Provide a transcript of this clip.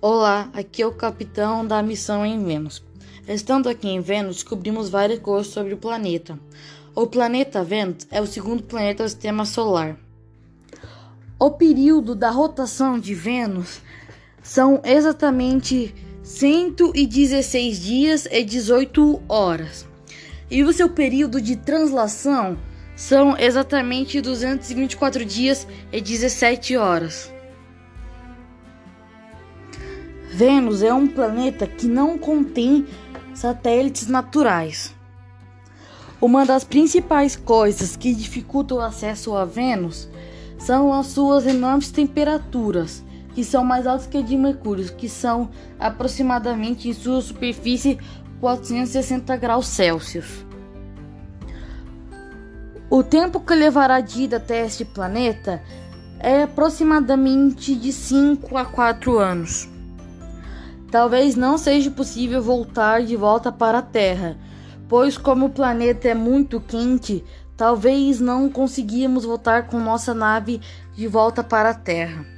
Olá, aqui é o capitão da missão em Vênus. Estando aqui em Vênus, descobrimos várias coisas sobre o planeta. O planeta Vênus é o segundo planeta do sistema solar. O período da rotação de Vênus são exatamente 116 dias e 18 horas. E o seu período de translação são exatamente 224 dias e 17 horas. Vênus é um planeta que não contém satélites naturais. Uma das principais coisas que dificultam o acesso a Vênus são as suas enormes temperaturas, que são mais altas que a de Mercúrio, que são aproximadamente em sua superfície 460 graus Celsius. O tempo que levará de ida até este planeta é aproximadamente de 5 a 4 anos. Talvez não seja possível voltar de volta para a Terra, pois, como o planeta é muito quente, talvez não conseguimos voltar com nossa nave de volta para a Terra.